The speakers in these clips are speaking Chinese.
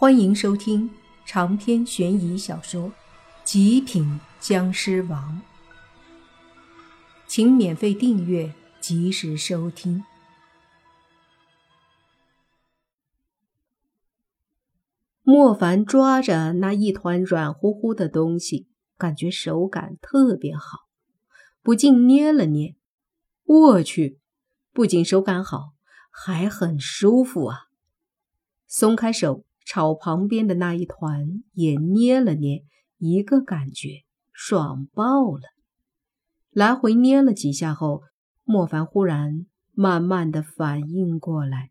欢迎收听长篇悬疑小说《极品僵尸王》，请免费订阅，及时收听。莫凡抓着那一团软乎乎的东西，感觉手感特别好，不禁捏了捏。我去，不仅手感好，还很舒服啊！松开手。朝旁边的那一团也捏了捏，一个感觉爽爆了。来回捏了几下后，莫凡忽然慢慢的反应过来，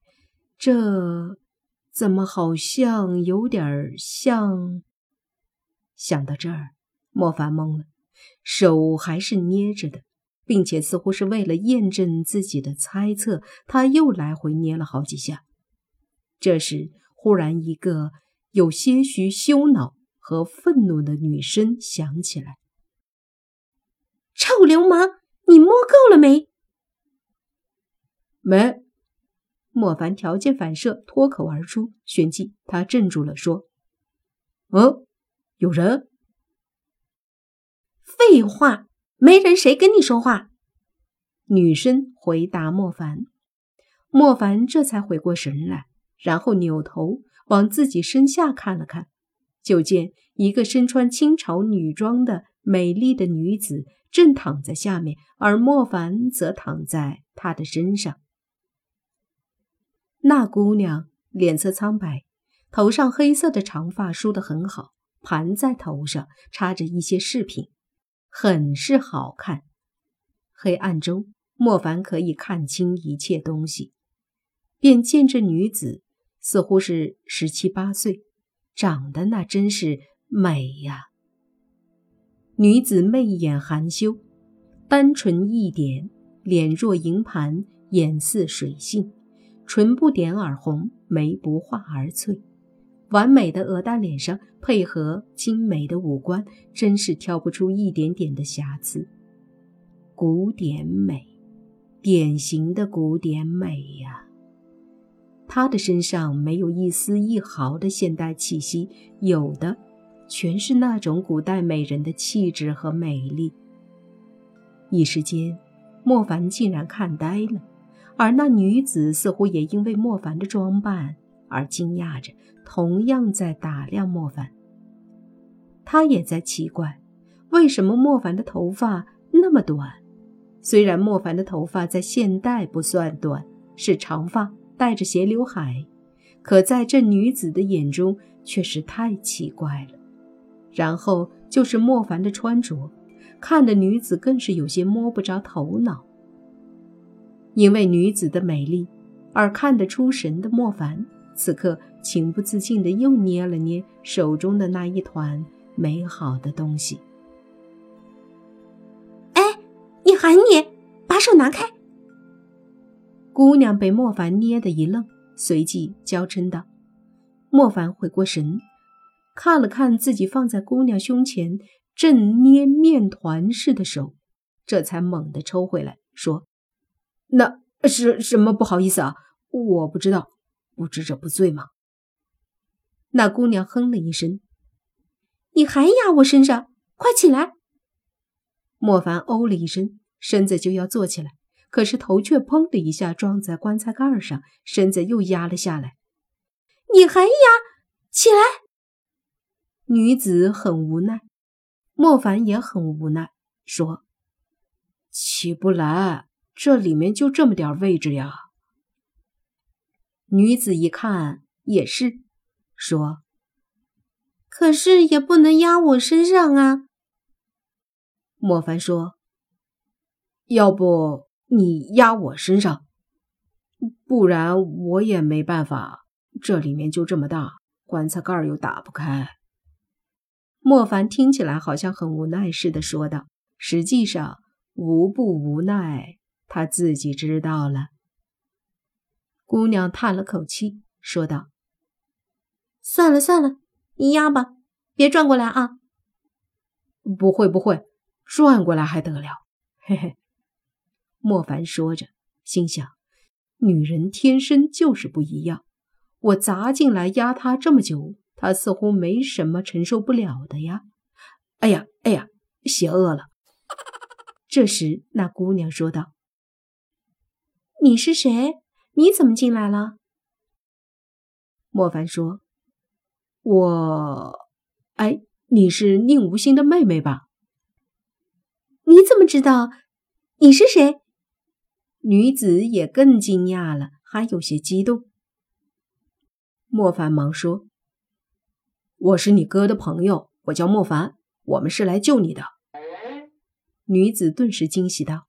这怎么好像有点像？想到这儿，莫凡懵了，手还是捏着的，并且似乎是为了验证自己的猜测，他又来回捏了好几下。这时。忽然，一个有些许羞恼和愤怒的女声响起来：“臭流氓，你摸够了没？”没。莫凡条件反射脱口而出，旋即他镇住了，说：“嗯，有人？”“废话，没人，谁跟你说话？”女生回答莫凡。莫凡这才回过神来。然后扭头往自己身下看了看，就见一个身穿清朝女装的美丽的女子正躺在下面，而莫凡则躺在她的身上。那姑娘脸色苍白，头上黑色的长发梳得很好，盘在头上，插着一些饰品，很是好看。黑暗中，莫凡可以看清一切东西，便见这女子。似乎是十七八岁，长得那真是美呀。女子媚眼含羞，单纯一点，脸若银盘，眼似水杏，唇不点而红，眉不画而翠，完美的鹅蛋脸上配合精美的五官，真是挑不出一点点的瑕疵。古典美，典型的古典美呀。她的身上没有一丝一毫的现代气息，有的全是那种古代美人的气质和美丽。一时间，莫凡竟然看呆了，而那女子似乎也因为莫凡的装扮而惊讶着，同样在打量莫凡。她也在奇怪，为什么莫凡的头发那么短？虽然莫凡的头发在现代不算短，是长发。带着斜刘海，可在这女子的眼中却是太奇怪了。然后就是莫凡的穿着，看的女子更是有些摸不着头脑。因为女子的美丽而看得出神的莫凡，此刻情不自禁的又捏了捏手中的那一团美好的东西。哎，你喊你，把手拿开！姑娘被莫凡捏的一愣，随即娇嗔道：“莫凡回过神，看了看自己放在姑娘胸前正捏面团似的手，这才猛地抽回来，说：‘那是什么？不好意思啊，我不知道，不知者不罪嘛。’那姑娘哼了一声：‘你还压我身上？快起来！’莫凡哦了一声，身子就要坐起来。”可是头却砰的一下撞在棺材盖上，身子又压了下来。你还压？起来！女子很无奈，莫凡也很无奈，说：“起不来，这里面就这么点位置呀。”女子一看也是，说：“可是也不能压我身上啊。”莫凡说：“要不……”你压我身上，不然我也没办法。这里面就这么大，棺材盖又打不开。莫凡听起来好像很无奈似的说道，实际上无不无奈，他自己知道了。姑娘叹了口气，说道：“算了算了，你压吧，别转过来啊。”“不会不会，转过来还得了？”嘿嘿。莫凡说着，心想：女人天生就是不一样。我砸进来压她这么久，她似乎没什么承受不了的呀。哎呀，哎呀，邪恶了！这时，那姑娘说道：“你是谁？你怎么进来了？”莫凡说：“我……哎，你是宁无心的妹妹吧？”你怎么知道？你是谁？女子也更惊讶了，还有些激动。莫凡忙说：“我是你哥的朋友，我叫莫凡，我们是来救你的。”女子顿时惊喜道：“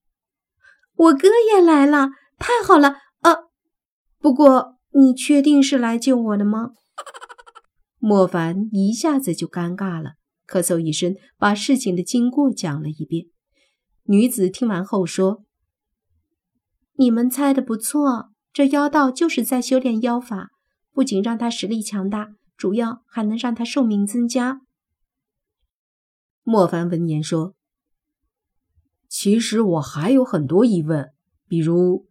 我哥也来了，太好了！呃，不过你确定是来救我的吗？” 莫凡一下子就尴尬了，咳嗽一声，把事情的经过讲了一遍。女子听完后说：“你们猜的不错，这妖道就是在修炼妖法。”不仅让他实力强大，主要还能让他寿命增加。莫凡闻言说：“其实我还有很多疑问，比如……”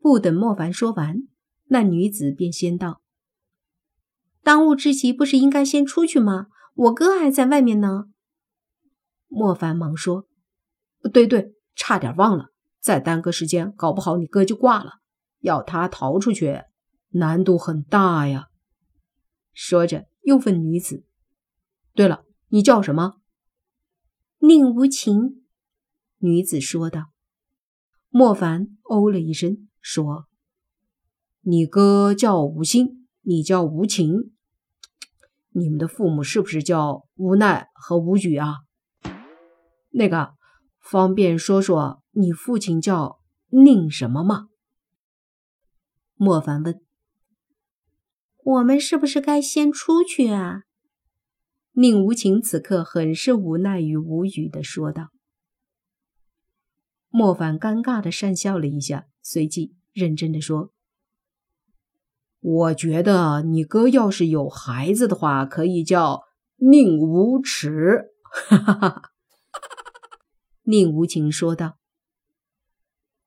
不等莫凡说完，那女子便先道：“当务之急不是应该先出去吗？我哥还在外面呢。”莫凡忙说：“对对，差点忘了，再耽搁时间，搞不好你哥就挂了。要他逃出去。”难度很大呀。说着，又问女子：“对了，你叫什么？”宁无情。女子说道。莫凡哦了一声，说：“你哥叫无心，你叫无情。你们的父母是不是叫无奈和无语啊？那个，方便说说你父亲叫宁什么吗？”莫凡问。我们是不是该先出去啊？宁无情此刻很是无奈与无语的说道。莫凡尴尬的讪笑了一下，随即认真的说：“我觉得你哥要是有孩子的话，可以叫宁无耻。”哈哈哈！宁无情说道：“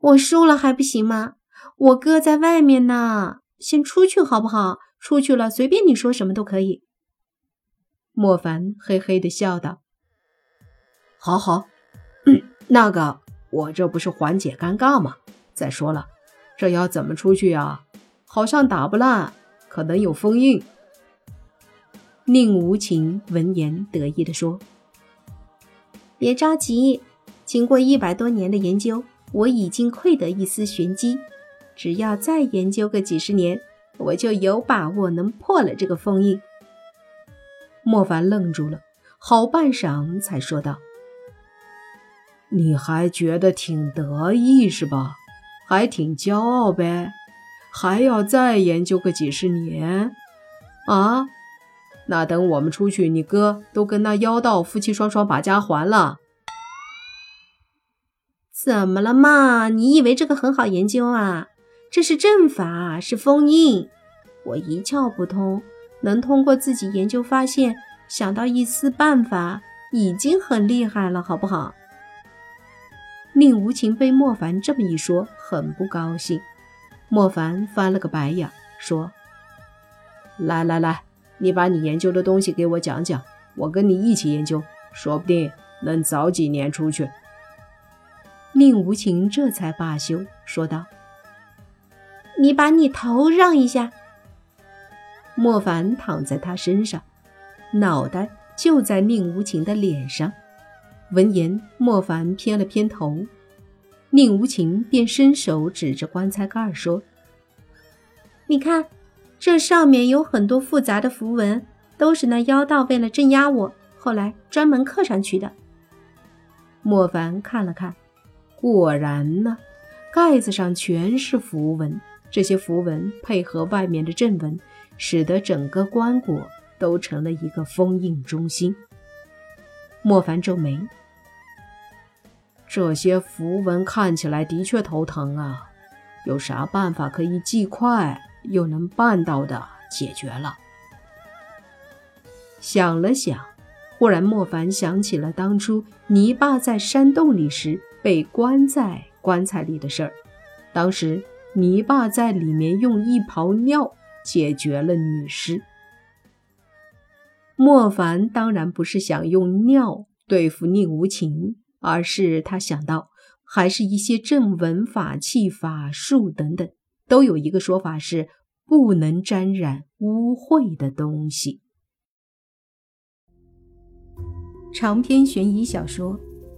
我输了还不行吗？我哥在外面呢，先出去好不好？”出去了，随便你说什么都可以。莫凡嘿嘿的笑道：“好好，那个，我这不是缓解尴尬吗？再说了，这要怎么出去呀？好像打不烂，可能有封印。”宁无情闻言得意的说：“别着急，经过一百多年的研究，我已经窥得一丝玄机，只要再研究个几十年。”我就有把握能破了这个封印。莫凡愣住了，好半晌才说道：“你还觉得挺得意是吧？还挺骄傲呗？还要再研究个几十年？啊？那等我们出去，你哥都跟那妖道夫妻双双把家还了。怎么了嘛？你以为这个很好研究啊？”这是阵法，是封印，我一窍不通，能通过自己研究发现，想到一丝办法，已经很厉害了，好不好？宁无情被莫凡这么一说，很不高兴。莫凡翻了个白眼，说：“来来来，你把你研究的东西给我讲讲，我跟你一起研究，说不定能早几年出去。”宁无情这才罢休，说道。你把你头让一下。莫凡躺在他身上，脑袋就在宁无情的脸上。闻言，莫凡偏了偏头，宁无情便伸手指着棺材盖说：“你看，这上面有很多复杂的符文，都是那妖道为了镇压我，后来专门刻上去的。”莫凡看了看，果然呢，盖子上全是符文。这些符文配合外面的阵纹，使得整个棺椁都成了一个封印中心。莫凡皱眉，这些符文看起来的确头疼啊！有啥办法可以既快又能办到的解决了？想了想，忽然莫凡想起了当初泥巴在山洞里时被关在棺材里的事儿，当时。泥巴在里面用一泡尿解决了女尸。莫凡当然不是想用尿对付宁无情，而是他想到，还是一些正文法器、法术等等，都有一个说法是不能沾染污秽的东西。长篇悬疑小说《